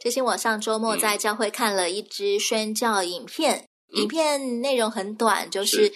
知心，我上周末在教会看了一支宣教影片，嗯、影片内容很短，就是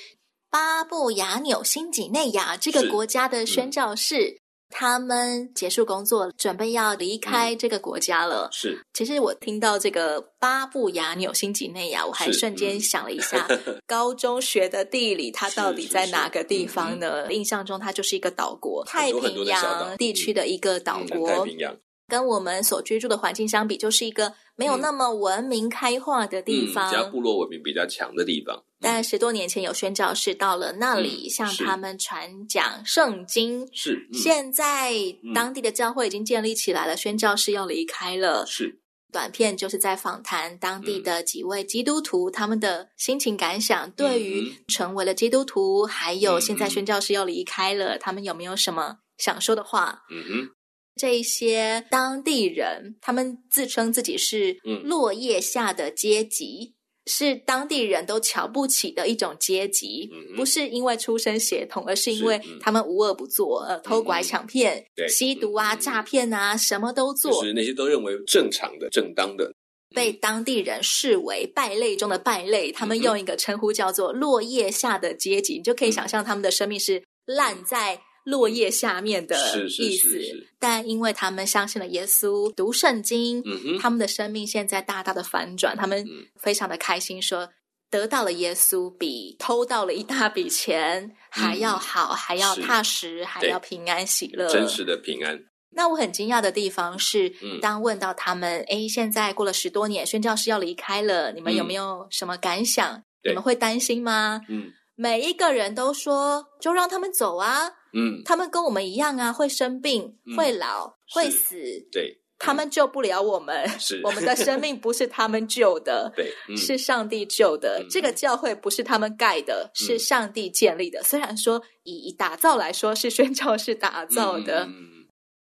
巴布亚纽新几内亚这个国家的宣教士，嗯、他们结束工作，准备要离开这个国家了。是，其实我听到这个巴布亚纽新几内亚，我还瞬间想了一下，高中学的地理，它到底在哪个地方呢？嗯、印象中，它就是一个岛国，太平洋地区的一个岛国。太平洋。跟我们所居住的环境相比，就是一个没有那么文明开化的地方，嗯嗯、加部落文明比较强的地方。嗯、但十多年前有宣教士到了那里，嗯、向他们传讲圣经。是，嗯、现在当地的教会已经建立起来了，宣教士要离开了。是，短片就是在访谈当地的几位基督徒，嗯、他们的心情感想，对于成为了基督徒，嗯、还有现在宣教士要离开了，嗯、他们有没有什么想说的话？嗯哼。这些当地人，他们自称自己是落叶下的阶级，嗯、是当地人都瞧不起的一种阶级。嗯、不是因为出身血统，而是因为他们无恶不作，呃，偷拐抢骗、对吸毒啊、嗯、诈骗啊，什么都做。就是那些都认为正常的、正当的，被当地人视为败类中的败类。他们用一个称呼叫做“落叶下的阶级”，你就可以想象他们的生命是烂在。落叶下面的意思，但因为他们相信了耶稣，读圣经，嗯、他们的生命现在大大的反转，他们非常的开心说，说得到了耶稣比偷到了一大笔钱还要好，嗯、还要踏实，还要平安喜乐，真实的平安。那我很惊讶的地方是，嗯、当问到他们，哎，现在过了十多年，宣教师要离开了，你们有没有什么感想？嗯、你们会担心吗？嗯，每一个人都说，就让他们走啊。嗯，他们跟我们一样啊，会生病，嗯、会老，会死。对，他们救不了我们。是，我们的生命不是他们救的，对，嗯、是上帝救的。嗯、这个教会不是他们盖的，嗯、是上帝建立的。虽然说以打造来说是宣教士打造的，嗯、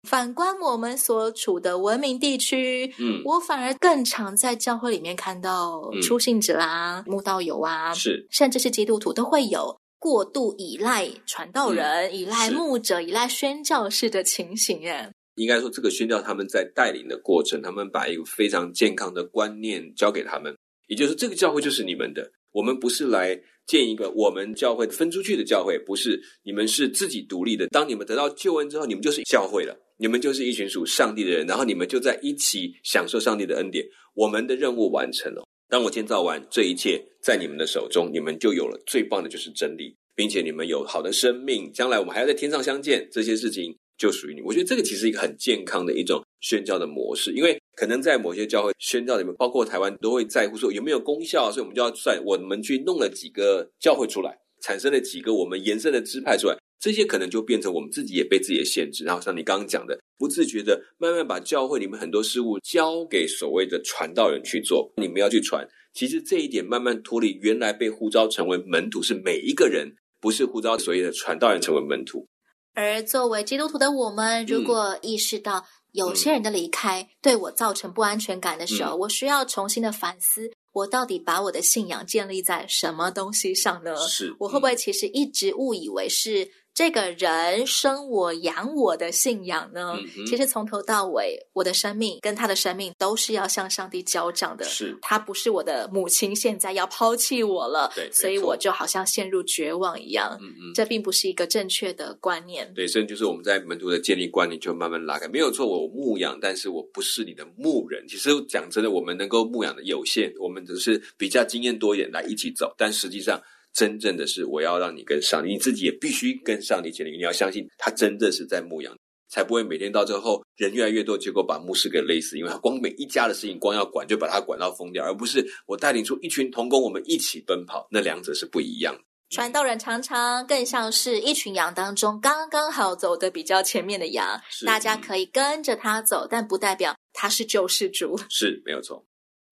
反观我们所处的文明地区，嗯，我反而更常在教会里面看到出信者啊、慕、嗯、道友啊，是，甚至是基督徒都会有。过度依赖传道人、嗯、依赖牧者、依赖宣教士的情形，耶。应该说，这个宣教他们在带领的过程，他们把一个非常健康的观念交给他们，也就是这个教会就是你们的。我们不是来建一个我们教会分出去的教会，不是，你们是自己独立的。当你们得到救恩之后，你们就是教会了，你们就是一群属上帝的人，然后你们就在一起享受上帝的恩典。我们的任务完成了。当我建造完这一切，在你们的手中，你们就有了最棒的，就是真理，并且你们有好的生命。将来我们还要在天上相见，这些事情就属于你。我觉得这个其实一个很健康的一种宣教的模式，因为可能在某些教会宣教里面，包括台湾，都会在乎说有没有功效，所以我们就要算我们去弄了几个教会出来，产生了几个我们延伸的支派出来。这些可能就变成我们自己也被自己的限制，然后像你刚刚讲的，不自觉的慢慢把教会里面很多事物交给所谓的传道人去做，你们要去传。其实这一点慢慢脱离原来被呼召成为门徒是每一个人，不是呼召所谓的传道人成为门徒。而作为基督徒的我们，如果意识到有些人的离开对我造成不安全感的时候，嗯、我需要重新的反思。我到底把我的信仰建立在什么东西上呢？是，我会不会其实一直误以为是这个人生我养我的信仰呢？嗯、其实从头到尾，我的生命跟他的生命都是要向上帝交账的。是，他不是我的母亲，现在要抛弃我了，对，所以我就好像陷入绝望一样。嗯嗯，这并不是一个正确的观念。对，所以就是我们在门徒的建立观念就慢慢拉开。没有错，我牧养，但是我不是你的牧人。其实讲真的，我们能够牧养的有限，我们只是比较经验多一点来一起走，但实际上。真正的是，我要让你跟上帝，你自己也必须跟上帝建立。你要相信他真的是在牧羊，才不会每天到最后人越来越多，结果把牧师给累死。因为他光每一家的事情，光要管，就把他管到疯掉，而不是我带领出一群童工，我们一起奔跑。那两者是不一样的。传道人常常更像是一群羊当中刚刚好走的比较前面的羊，大家可以跟着他走，但不代表他是救世主。是，没有错。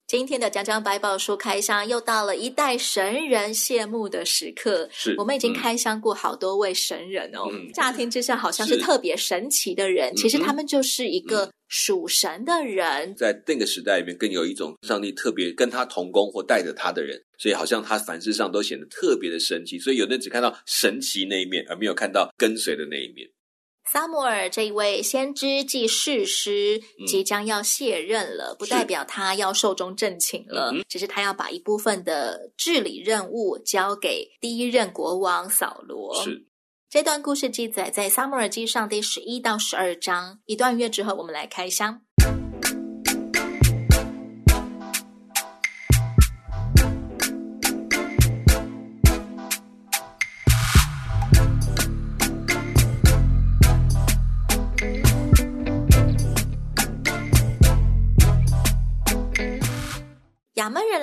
今天的讲讲百宝书开箱又到了一代神人谢幕的时刻。是，我们已经开箱过好多位神人哦。嗯、乍听之下好像是特别神奇的人，其实他们就是一个属神的人。嗯、在那个时代里面，更有一种上帝特别跟他同工或带着他的人，所以好像他凡事上都显得特别的神奇。所以有的人只看到神奇那一面，而没有看到跟随的那一面。撒母耳这一位先知即士师即将要卸任了，嗯、不代表他要寿终正寝了，嗯、只是他要把一部分的治理任务交给第一任国王扫罗。是这段故事记载在撒母耳记上第十一到十二章。一段音乐之后，我们来开箱。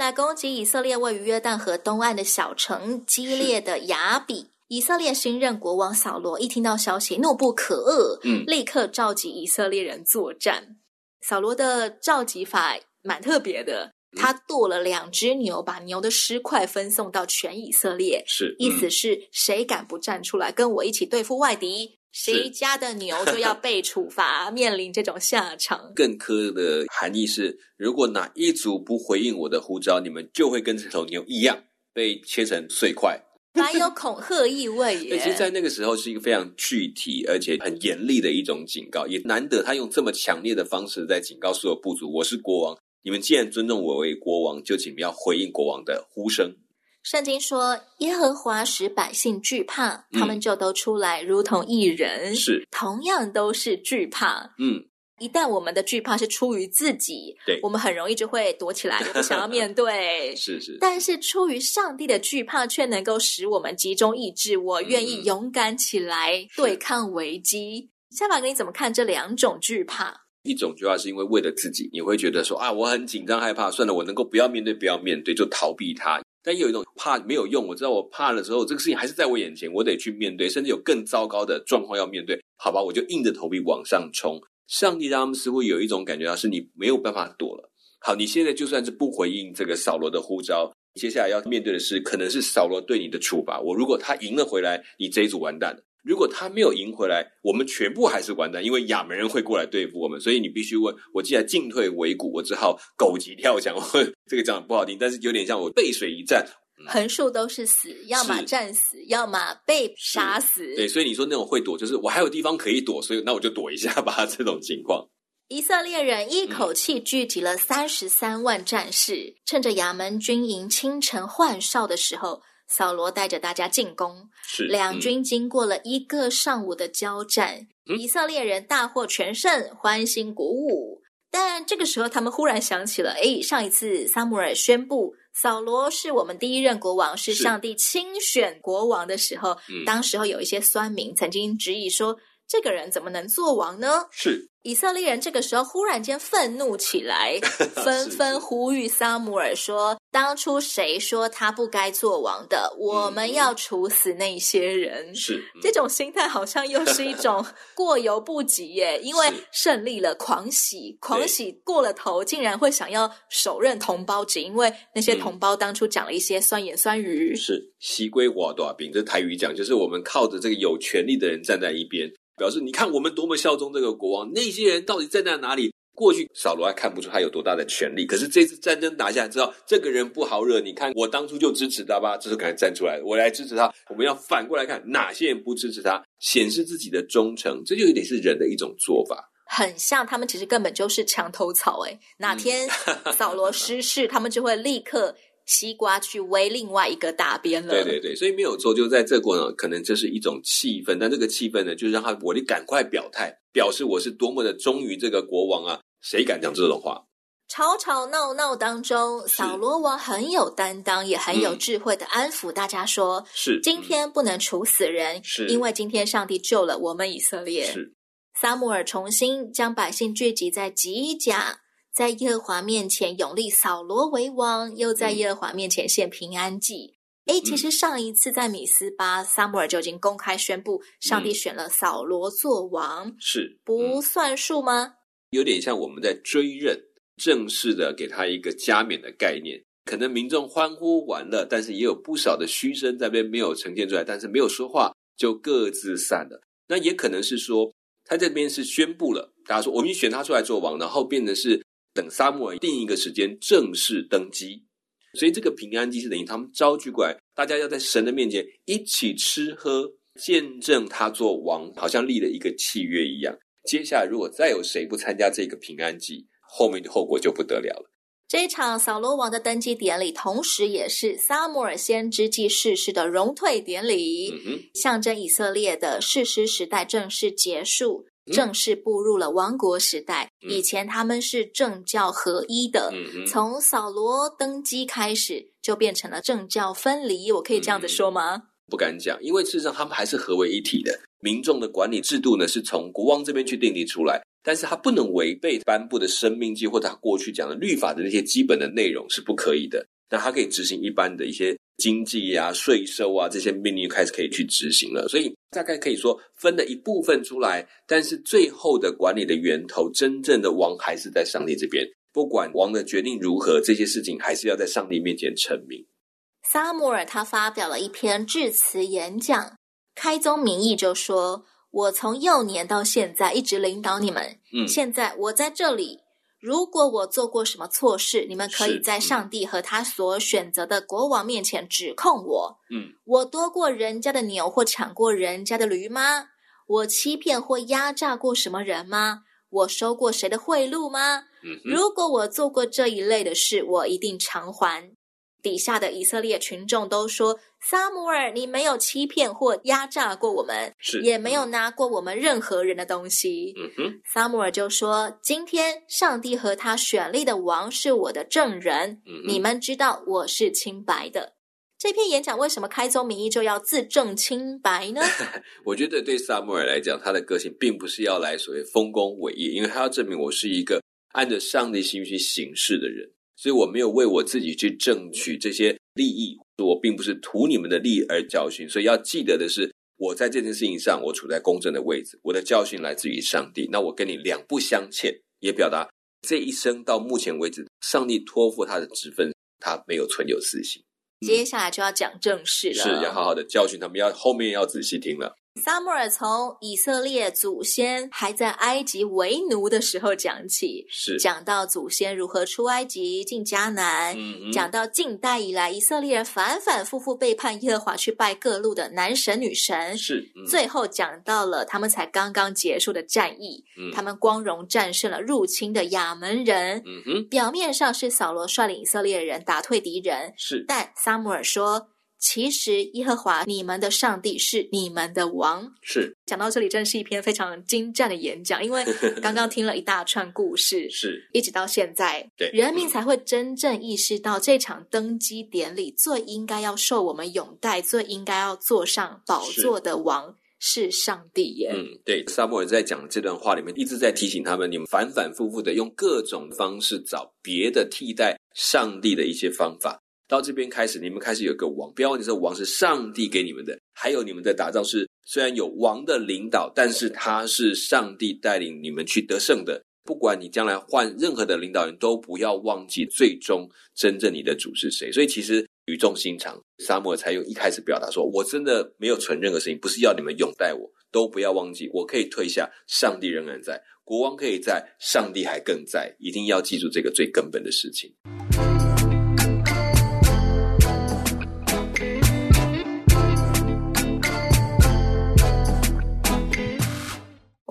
来攻击以色列位于约旦河东岸的小城激烈的雅比。以色列新任国王扫罗一听到消息，怒不可遏，嗯，立刻召集以色列人作战。扫罗的召集法蛮特别的，他剁了两只牛，把牛的尸块分送到全以色列，是，意思是谁敢不站出来跟我一起对付外敌？谁家的牛就要被处罚，面临这种下场。更苛的含义是，如果哪一组不回应我的呼召，你们就会跟这头牛一样被切成碎块。蛮有恐吓意味 耶。其实，在那个时候是一个非常具体而且很严厉的一种警告，也难得他用这么强烈的方式在警告所有部族：我是国王，你们既然尊重我为国王，就请不要回应国王的呼声。圣经说，耶和华使百姓惧怕，他们就都出来，如同一人。是，同样都是惧怕。嗯，一旦我们的惧怕是出于自己，对，我们很容易就会躲起来，不想要面对。是是。但是出于上帝的惧怕，却能够使我们集中意志，我愿意勇敢起来对抗危机。夏法哥，你怎么看这两种惧怕？一种惧怕是因为为了自己，你会觉得说啊，我很紧张害怕，算了，我能够不要面对，不要面对，就逃避它。但有一种怕没有用，我知道我怕的时候，这个事情还是在我眼前，我得去面对，甚至有更糟糕的状况要面对。好吧，我就硬着头皮往上冲。上帝让他们似乎有一种感觉到，是你没有办法躲了。好，你现在就算是不回应这个扫罗的呼召，接下来要面对的是，可能是扫罗对你的处罚。我如果他赢了回来，你这一组完蛋了。如果他没有赢回来，我们全部还是完蛋，因为亚门人会过来对付我们，所以你必须问我，既然进退维谷，我只好狗急跳墙。这个讲的不好听，但是有点像我背水一战，横竖都是死，要么战死，要么被杀死。对，所以你说那种会躲，就是我还有地方可以躲，所以那我就躲一下吧。这种情况，以色列人一口气聚集了三十三万战士，嗯、趁着亚门军营清晨换哨的时候。扫罗带着大家进攻，是两军经过了一个上午的交战，嗯、以色列人大获全胜，欢欣鼓舞。但这个时候，他们忽然想起了：诶，上一次撒母耳宣布扫罗是我们第一任国王，是上帝亲选国王的时候，嗯、当时候有一些酸民曾经质疑说：这个人怎么能做王呢？是。以色列人这个时候忽然间愤怒起来，纷纷呼吁撒母耳说：“当初谁说他不该做王的？我们要处死那些人。”是这种心态，好像又是一种 过犹不及耶。因为胜利了，狂喜，狂喜过了头，竟然会想要手刃同胞，只因为那些同胞当初讲了一些酸言酸语。是西归瓦多饼，这台语讲就是我们靠着这个有权力的人站在一边。表示你看我们多么效忠这个国王，那些人到底站在哪里？过去扫罗还看不出他有多大的权力，可是这次战争打下来，之后这个人不好惹。你看我当初就支持他吧，这时候赶快站出来，我来支持他。我们要反过来看哪些人不支持他，显示自己的忠诚，这就有点是人的一种做法。很像他们其实根本就是墙头草，哎，哪天 扫罗失势，他们就会立刻。西瓜去围另外一个大边了。对对对，所以没有错，就在这过程，可能这是一种气氛，但这个气氛呢，就是让他我得赶快表态，表示我是多么的忠于这个国王啊！谁敢讲这种话？吵吵闹闹当中，扫罗王很有担当，也很有智慧的安抚大家说：“是今天不能处死人，是因为今天上帝救了我们以色列。”是撒母耳重新将百姓聚集在吉甲。在耶和华面前拥立扫罗为王，又在耶和华面前献平安祭。哎，其实上一次在米斯巴，撒母耳就已经公开宣布，上帝选了扫罗做王，是不算数吗？有点像我们在追认，正式的给他一个加冕的概念。可能民众欢呼完了，但是也有不少的嘘声在那边没有呈现出来，但是没有说话，就各自散了。那也可能是说，他这边是宣布了，大家说我们选他出来做王，然后变成是等撒母耳定一个时间正式登基。所以这个平安祭是等于他们招聚过来，大家要在神的面前一起吃喝，见证他做王，好像立了一个契约一样。接下来如果再有谁不参加这个平安祭，后面的后果就不得了了。这一场扫罗王的登基典礼，同时也是撒母耳先知记逝世的荣退典礼，嗯、象征以色列的士师时代正式结束，嗯、正式步入了王国时代。嗯、以前他们是政教合一的，嗯、从扫罗登基开始，就变成了政教分离。我可以这样子说吗？嗯、不敢讲，因为事实上他们还是合为一体的。民众的管理制度呢，是从国王这边去定立出来。但是他不能违背颁布的生命记或者他过去讲的律法的那些基本的内容是不可以的。那他可以执行一般的一些经济啊、税收啊这些命令开始可以去执行了。所以大概可以说分了一部分出来，但是最后的管理的源头，真正的王还是在上帝这边。不管王的决定如何，这些事情还是要在上帝面前成名。撒摩尔他发表了一篇致辞演讲，开宗明义就说。我从幼年到现在一直领导你们。嗯，现在我在这里，如果我做过什么错事，你们可以在上帝和他所选择的国王面前指控我。嗯，我夺过人家的牛或抢过人家的驴吗？我欺骗或压榨过什么人吗？我收过谁的贿赂吗？嗯，如果我做过这一类的事，我一定偿还。底下的以色列群众都说：“撒母耳，你没有欺骗或压榨过我们，是也没有拿过我们任何人的东西。”嗯哼，撒母耳就说：“今天上帝和他选立的王是我的证人，嗯，你们知道我是清白的。”这篇演讲为什么开宗明义就要自证清白呢？我觉得对萨母尔来讲，他的个性并不是要来所谓丰功伟业，因为他要证明我是一个按着上帝心意去行事的人。所以我没有为我自己去争取这些利益，我并不是图你们的利而教训。所以要记得的是，我在这件事情上，我处在公正的位置，我的教训来自于上帝。那我跟你两不相欠，也表达这一生到目前为止，上帝托付他的职分，他没有存有私心。接下来就要讲正事了，是要好好的教训他们，要后面要仔细听了。撒母耳从以色列祖先还在埃及为奴的时候讲起，是。讲到祖先如何出埃及进迦南，嗯嗯，讲到近代以来以色列人反反复复背叛耶和华，去拜各路的男神女神，是、嗯、最后讲到了他们才刚刚结束的战役，嗯、他们光荣战胜了入侵的亚门人，嗯哼，表面上是扫罗率领以色列人打退敌人，是，但撒母耳说。其实耶和华你们的上帝是你们的王。是讲到这里，真是一篇非常精湛的演讲。因为 刚刚听了一大串故事，是一直到现在，对人民才会真正意识到这场登基典礼最应该要受我们拥戴、最应该要坐上宝座的王是上帝耶。嗯，对。撒母耳在讲这段话里面，一直在提醒他们：你们反反复复的用各种方式找别的替代上帝的一些方法。到这边开始，你们开始有个王，不要忘记，这王是上帝给你们的。还有你们的打仗是虽然有王的领导，但是他是上帝带领你们去得胜的。不管你将来换任何的领导人，都不要忘记最终真正你的主是谁。所以其实语重心长，撒母耳才用一开始表达说：“我真的没有存任何事情，不是要你们拥戴我，都不要忘记，我可以退下，上帝仍然在，国王可以在，上帝还更在，一定要记住这个最根本的事情。”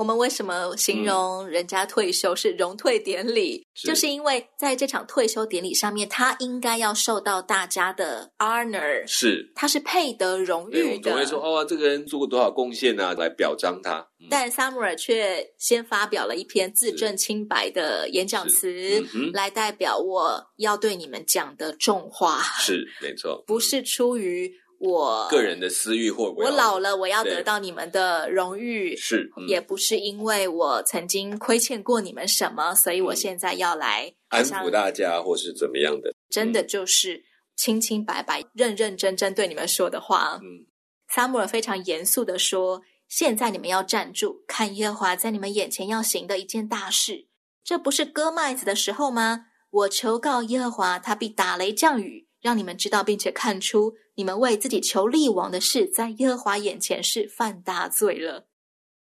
我们为什么形容人家退休是荣退典礼？嗯、就是因为在这场退休典礼上面，他应该要受到大家的 honor，是他是配得荣誉的。总会说哦，这个人做过多少贡献啊，来表彰他。嗯、但撒母耳却先发表了一篇自证清白的演讲词，嗯、来代表我要对你们讲的重话。是没错，不是出于。我个人的私欲或我老了，我要得到你们的荣誉，是、嗯、也不是因为我曾经亏欠过你们什么，所以我现在要来、嗯、安抚大家，或是怎么样的？真的就是清清白白、认认真真对你们说的话。嗯，撒母耳非常严肃的说：“现在你们要站住，看耶和华在你们眼前要行的一件大事。这不是割麦子的时候吗？我求告耶和华，他必打雷降雨，让你们知道，并且看出你们为自己求立王的事，在耶和华眼前是犯大罪了。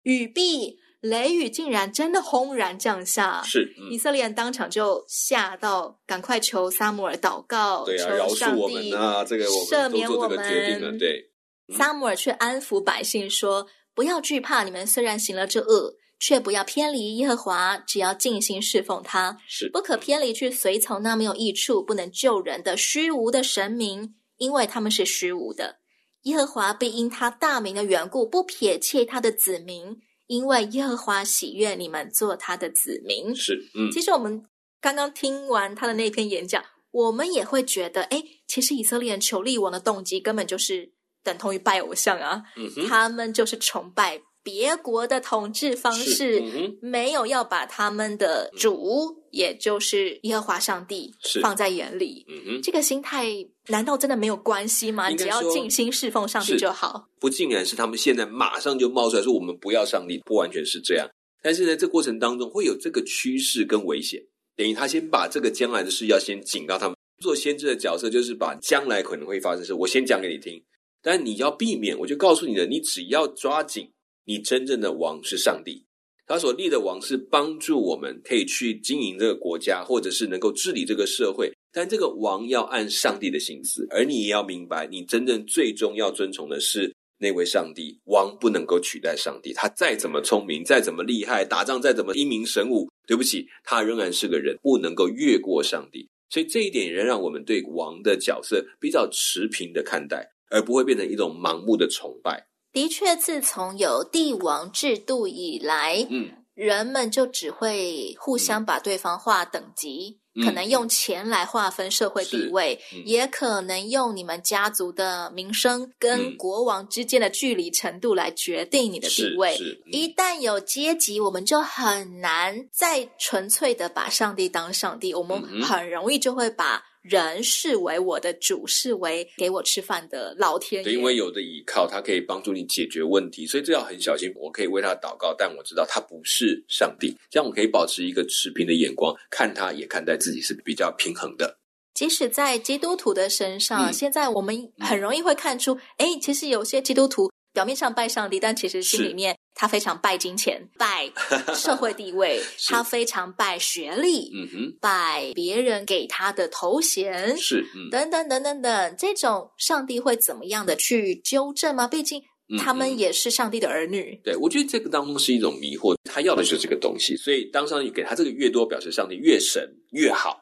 雨必。”雷雨竟然真的轰然降下，是、嗯、以色列人当场就吓到，赶快求撒母耳祷告，对啊，求上帝饶恕我们啊，这个我们赦免我们。对，嗯、撒母耳却安抚百姓说：“不要惧怕，你们虽然行了这恶，却不要偏离耶和华，只要尽心侍奉他，是不可偏离去随从那没有益处、不能救人的虚无的神明，因为他们是虚无的。耶和华必因他大名的缘故，不撇弃他的子民。”因为耶和华喜悦你们做他的子民，是，嗯，其实我们刚刚听完他的那篇演讲，我们也会觉得，哎，其实以色列人求立王的动机根本就是等同于拜偶像啊，嗯，他们就是崇拜。别国的统治方式、嗯、没有要把他们的主，嗯、也就是耶和华上帝放在眼里。嗯、这个心态难道真的没有关系吗？只要尽心侍奉上帝就好。不竟然是他们现在马上就冒出来说我们不要上帝，不完全是这样。但是呢，这过程当中会有这个趋势跟危险。等于他先把这个将来的事要先警告他们。做先知的角色就是把将来可能会发生的事，我先讲给你听。但你要避免，我就告诉你了，你只要抓紧。你真正的王是上帝，他所立的王是帮助我们可以去经营这个国家，或者是能够治理这个社会。但这个王要按上帝的心思，而你也要明白，你真正最终要遵从的是那位上帝。王不能够取代上帝，他再怎么聪明，再怎么厉害，打仗再怎么英明神武，对不起，他仍然是个人，不能够越过上帝。所以这一点也让我们对王的角色比较持平的看待，而不会变成一种盲目的崇拜。的确，自从有帝王制度以来，嗯，人们就只会互相把对方划等级，嗯、可能用钱来划分社会地位，嗯、也可能用你们家族的名声跟国王之间的距离程度来决定你的地位。嗯、一旦有阶级，我们就很难再纯粹的把上帝当上帝，我们很容易就会把。人视为我的主，视为给我吃饭的老天爷。对，因为有的依靠，他可以帮助你解决问题，所以这要很小心。我可以为他祷告，但我知道他不是上帝，这样我可以保持一个持平的眼光，看他也看待自己是比较平衡的。即使在基督徒的身上，嗯、现在我们很容易会看出，哎、嗯，其实有些基督徒。表面上拜上帝，但其实心里面他非常拜金钱、拜 社会地位，他非常拜学历，嗯哼，拜别人给他的头衔，是，嗯、等等等等等，这种上帝会怎么样的去纠正吗？毕竟他们也是上帝的儿女。嗯、对，我觉得这个当中是一种迷惑，他要的就是这个东西，所以当上帝给他这个越多，表示上帝越神越好。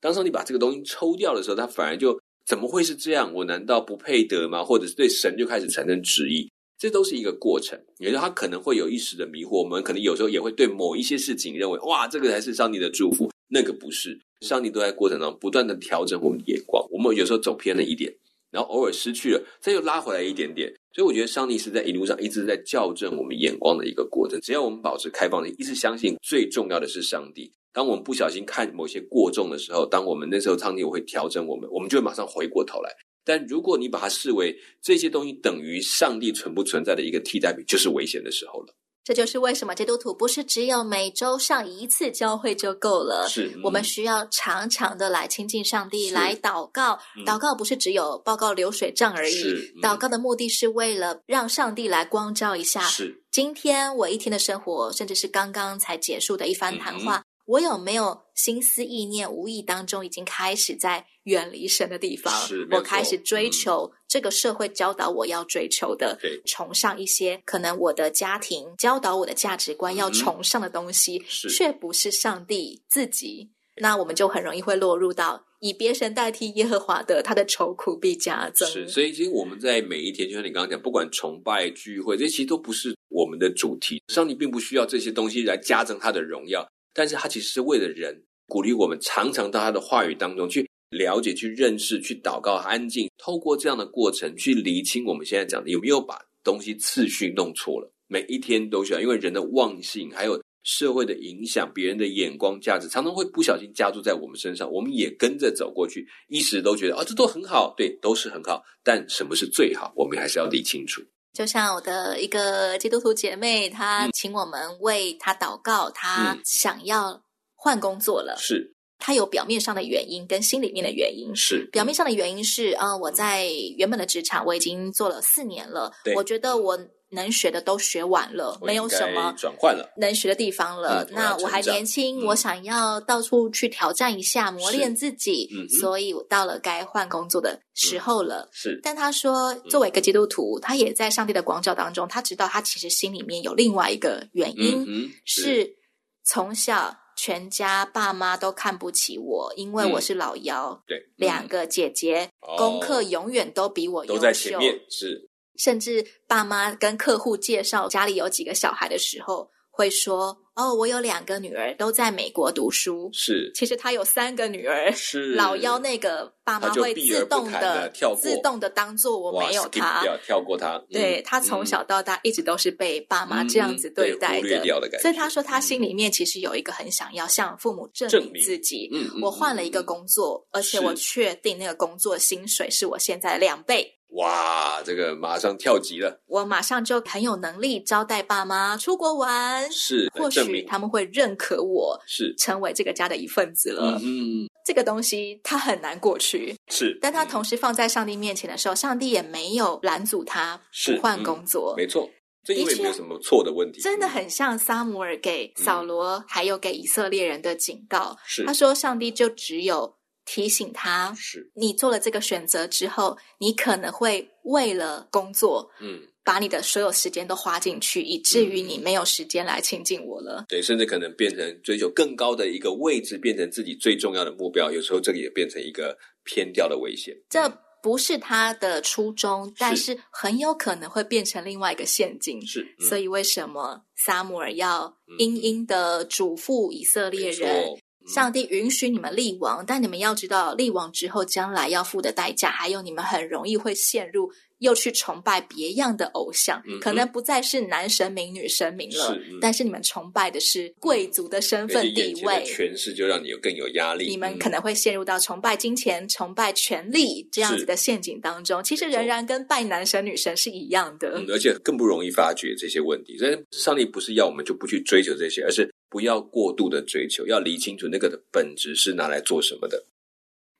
当上帝把这个东西抽掉的时候，他反而就怎么会是这样？我难道不配得吗？或者是对神就开始产生质疑？这都是一个过程，也就他可能会有一时的迷惑，我们可能有时候也会对某一些事情认为，哇，这个才是上帝的祝福，那个不是。上帝都在过程当中不断的调整我们的眼光，我们有时候走偏了一点，然后偶尔失去了，再又拉回来一点点。所以我觉得上帝是在一路上一直在校正我们眼光的一个过程。只要我们保持开放的，一直相信最重要的是上帝。当我们不小心看某些过重的时候，当我们那时候上帝会调整我们，我们就会马上回过头来。但如果你把它视为这些东西等于上帝存不存在的一个替代品，就是危险的时候了。这就是为什么基督徒不是只有每周上一次教会就够了，是、嗯、我们需要常常的来亲近上帝，来祷告。嗯、祷告不是只有报告流水账而已，嗯、祷告的目的是为了让上帝来光照一下，是。今天我一天的生活，甚至是刚刚才结束的一番谈话。嗯。我有没有心思意念，无意当中已经开始在远离神的地方？我开始追求这个社会教导我要追求的，崇尚一些可能我的家庭教导我的价值观要崇尚的东西，是，却不是上帝自己。那我们就很容易会落入到以别神代替耶和华的，他的愁苦必加增。是，所以其实我们在每一天，就像你刚刚讲，不管崇拜聚会，这些其实都不是我们的主题。上帝并不需要这些东西来加增他的荣耀。但是他其实是为了人，鼓励我们常常到他的话语当中去了解、去认识、去祷告、安静，透过这样的过程去厘清我们现在讲的有没有把东西次序弄错了。每一天都需要，因为人的忘性还有社会的影响、别人的眼光、价值，常常会不小心加注在我们身上，我们也跟着走过去，一时都觉得啊，这都很好，对，都是很好。但什么是最好，我们还是要理清楚。就像我的一个基督徒姐妹，她请我们为她祷告，她想要换工作了，是。他有表面上的原因跟心里面的原因。是表面上的原因是啊、呃，我在原本的职场我已经做了四年了，我觉得我能学的都学完了，没有什么转换了能学的地方了。嗯、那我还年轻，嗯、我想要到处去挑战一下，磨练自己，嗯、所以我到了该换工作的时候了。嗯、是，但他说，作为一个基督徒，嗯、他也在上帝的光照当中，他知道他其实心里面有另外一个原因，是从小。全家爸妈都看不起我，因为我是老幺。嗯、对，两个姐姐、嗯、功课永远都比我优秀，都在前面。是，甚至爸妈跟客户介绍家里有几个小孩的时候，会说。哦，我有两个女儿都在美国读书。是，其实他有三个女儿。是，老幺那个爸妈会自动的跳过，自动的当做我没有他，跳过他。对，他从小到大一直都是被爸妈这样子对待的，所以他说他心里面其实有一个很想要向父母证明自己。嗯，我换了一个工作，而且我确定那个工作薪水是我现在的两倍。哇，这个马上跳级了！我马上就很有能力招待爸妈出国玩，是，或许他们会认可我，是成为这个家的一份子了。嗯，这个东西他很难过去，是，但他同时放在上帝面前的时候，上帝也没有拦阻他不换工作。没错，这因为没有什么错的问题，真的很像撒母耳给扫罗还有给以色列人的警告。是，他说上帝就只有。提醒他，是你做了这个选择之后，你可能会为了工作，嗯，把你的所有时间都花进去，以至于你没有时间来亲近我了。对，甚至可能变成追求更高的一个位置，变成自己最重要的目标。有时候这个也变成一个偏掉的危险。这不是他的初衷，但是很有可能会变成另外一个陷阱。是，嗯，所以为什么撒母耳要殷殷的嘱咐以色列人？上帝允许你们立王，但你们要知道，立王之后将来要付的代价，还有你们很容易会陷入又去崇拜别样的偶像，嗯、可能不再是男神明、女神明了，是嗯、但是你们崇拜的是贵族的身份地位，权势就让你有更有压力。你们可能会陷入到崇拜金钱、崇拜权力这样子的陷阱当中，其实仍然跟拜男神女神是一样的，嗯，而且更不容易发觉这些问题。所以上帝不是要我们就不去追求这些，而是。不要过度的追求，要理清楚那个的本质是拿来做什么的。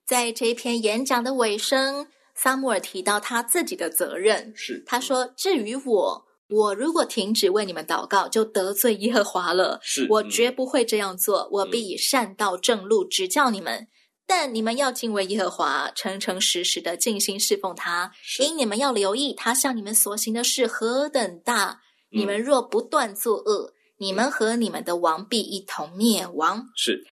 在这一篇演讲的尾声，撒母耳提到他自己的责任，是他说：“至于我，我如果停止为你们祷告，就得罪耶和华了。是我绝不会这样做，我必以善道正路指教你们。嗯、但你们要敬畏耶和华，诚诚实实的尽心侍奉他，因你们要留意他向你们所行的事何等大。嗯、你们若不断作恶。”你们和你们的王必一同灭亡。是，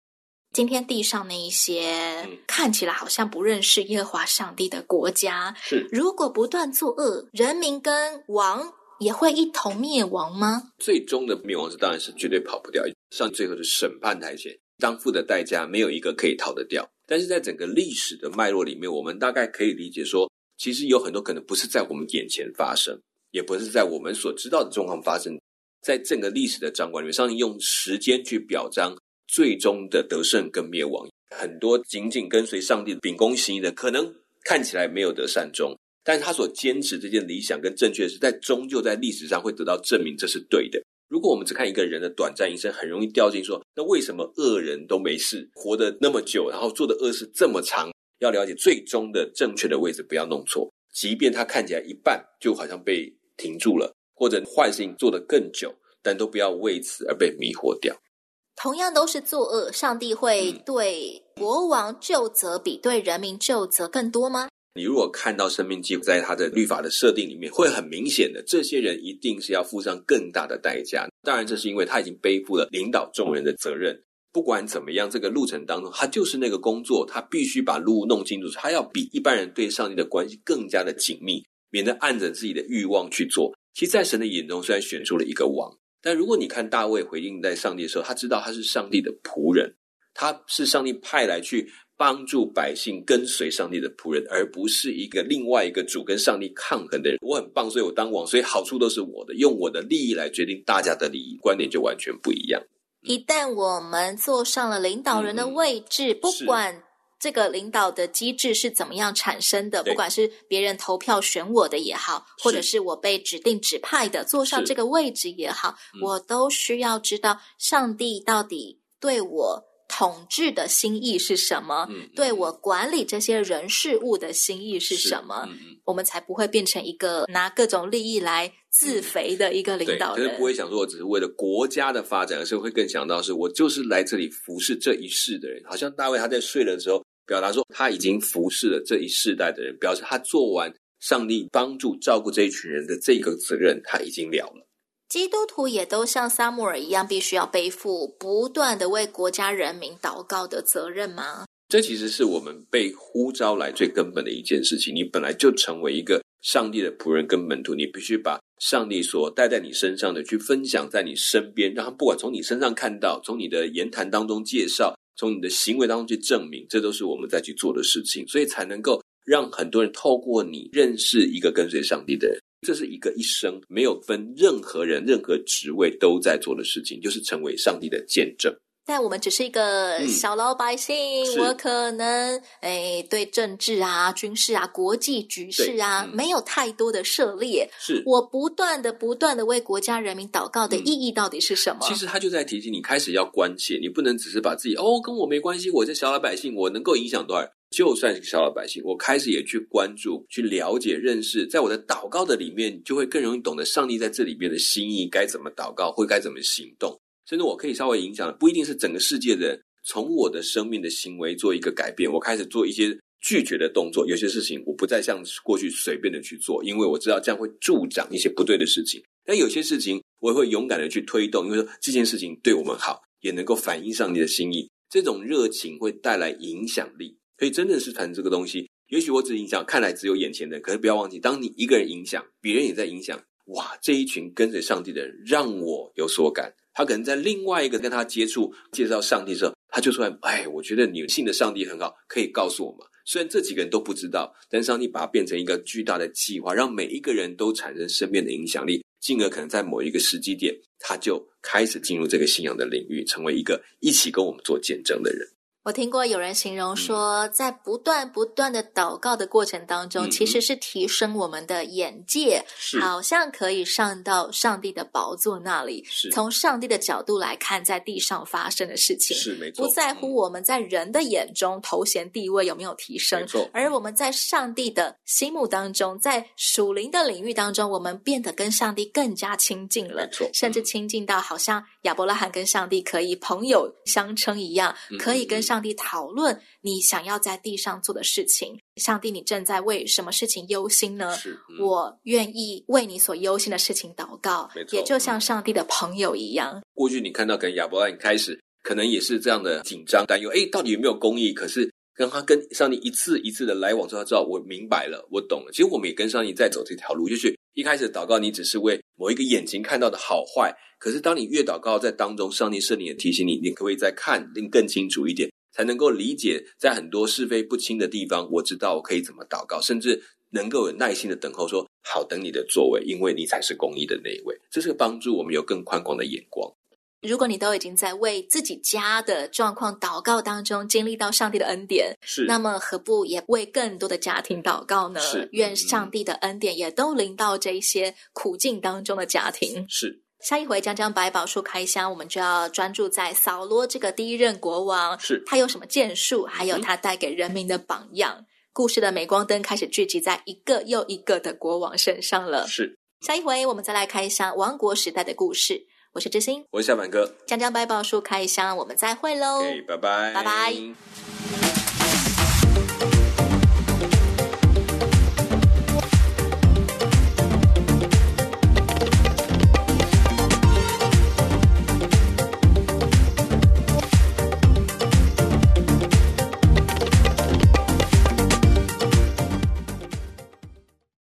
今天地上那一些看起来好像不认识耶和华上帝的国家，是如果不断作恶，人民跟王也会一同灭亡吗？最终的灭亡是当然是绝对跑不掉，上最后的审判台前，当付的代价没有一个可以逃得掉。但是在整个历史的脉络里面，我们大概可以理解说，其实有很多可能不是在我们眼前发生，也不是在我们所知道的状况发生。在整个历史的掌管里面，上帝用时间去表彰最终的得胜跟灭亡。很多紧紧跟随上帝的秉公行义的，可能看起来没有得善终，但是他所坚持这件理想跟正确的事，在终究在历史上会得到证明，这是对的。如果我们只看一个人的短暂一生，很容易掉进说，那为什么恶人都没事，活得那么久，然后做的恶事这么长？要了解最终的正确的位置，不要弄错。即便他看起来一半，就好像被停住了。或者坏事情做得更久，但都不要为此而被迷惑掉。同样都是作恶，上帝会对国王究责比对人民究责更多吗？你如果看到生命记在他的律法的设定里面，会很明显的，这些人一定是要付上更大的代价。当然，这是因为他已经背负了领导众人的责任。不管怎么样，这个路程当中，他就是那个工作，他必须把路弄清楚，他要比一般人对上帝的关系更加的紧密，免得按着自己的欲望去做。其实，在神的眼中，虽然选出了一个王，但如果你看大卫回应在上帝的时候，他知道他是上帝的仆人，他是上帝派来去帮助百姓跟随上帝的仆人，而不是一个另外一个主跟上帝抗衡的人。我很棒，所以我当王，所以好处都是我的，用我的利益来决定大家的利益，观点就完全不一样。一旦我们坐上了领导人的位置，嗯、不管这个领导的机制是怎么样产生的，不管是别人投票选我的也好，或者是我被指定指派的坐上这个位置也好，我都需要知道上帝到底对我。统治的心意是什么？嗯，对我管理这些人事物的心意是什么？嗯，我们才不会变成一个拿各种利益来自肥的一个领导人。可是不会想说，我只是为了国家的发展，而是会更想到是我就是来这里服侍这一世的人。好像大卫他在睡了之后，表达说他已经服侍了这一世代的人，表示他做完上帝帮助照顾这一群人的这个责任，他已经了了。基督徒也都像撒母耳一样，必须要背负不断的为国家人民祷告的责任吗？这其实是我们被呼召来最根本的一件事情。你本来就成为一个上帝的仆人跟门徒，你必须把上帝所带在你身上的去分享在你身边，让他不管从你身上看到，从你的言谈当中介绍，从你的行为当中去证明，这都是我们在去做的事情，所以才能够让很多人透过你认识一个跟随上帝的人。这是一个一生没有分任何人、任何职位都在做的事情，就是成为上帝的见证。但我们只是一个小老百姓，嗯、我可能诶对政治啊、军事啊、国际局势啊、嗯、没有太多的涉猎。是我不断的、不断的为国家人民祷告的意义到底是什么？其实他就在提醒你，开始要关切，你不能只是把自己哦跟我没关系，我这小老百姓，我能够影响多少人？就算是小老百姓，我开始也去关注、去了解、认识，在我的祷告的里面，就会更容易懂得上帝在这里边的心意，该怎么祷告，会该怎么行动。甚至我可以稍微影响，不一定是整个世界的人，从我的生命的行为做一个改变。我开始做一些拒绝的动作，有些事情我不再像过去随便的去做，因为我知道这样会助长一些不对的事情。但有些事情我也会勇敢的去推动，因为说这件事情对我们好，也能够反映上帝的心意。这种热情会带来影响力。所以真的是谈这个东西，也许我只影响看来只有眼前的，可是不要忘记，当你一个人影响，别人也在影响。哇，这一群跟随上帝的人让我有所感。他可能在另外一个跟他接触、介绍上帝的时候，他就说：“哎，我觉得你信的上帝很好，可以告诉我吗？”虽然这几个人都不知道，但上帝把它变成一个巨大的计划，让每一个人都产生身边的影响力，进而可能在某一个时机点，他就开始进入这个信仰的领域，成为一个一起跟我们做见证的人。我听过有人形容说，在不断不断的祷告的过程当中，嗯、其实是提升我们的眼界，好像可以上到上帝的宝座那里，从上帝的角度来看在地上发生的事情，是没错。不在乎我们在人的眼中头衔地位有没有提升。而我们在上帝的心目当中，在属灵的领域当中，我们变得跟上帝更加亲近了，没错。甚至亲近到好像亚伯拉罕跟上帝可以朋友相称一样，嗯、可以跟上。上帝讨论你想要在地上做的事情，上帝，你正在为什么事情忧心呢？嗯、我愿意为你所忧心的事情祷告，没错，也就像上帝的朋友一样。过去你看到跟亚伯拉罕开始，可能也是这样的紧张担忧，哎，到底有没有公义？可是跟他跟上帝一次一次的来往之后，他知道我明白了，我懂了。其实我们也跟上帝在走这条路，就是一开始祷告，你只是为某一个眼睛看到的好坏，可是当你越祷告，在当中，上帝圣灵也提醒你，你可不可以再看更更清楚一点？才能够理解，在很多是非不清的地方，我知道我可以怎么祷告，甚至能够有耐心的等候说，说好等你的作为，因为你才是公义的那一位。这是个帮助我们有更宽广的眼光。如果你都已经在为自己家的状况祷告当中经历到上帝的恩典，是，那么何不也为更多的家庭祷告呢？是，愿上帝的恩典也都临到这一些苦境当中的家庭。是。下一回将将百宝书开箱，我们就要专注在扫罗这个第一任国王，是他有什么建树，还有他带给人民的榜样。嗯、故事的镁光灯开始聚集在一个又一个的国王身上了。是，下一回我们再来开箱王国时代的故事。我是知心，我是小满哥，将将百宝书开箱，我们再会喽。Okay, 拜拜，拜拜。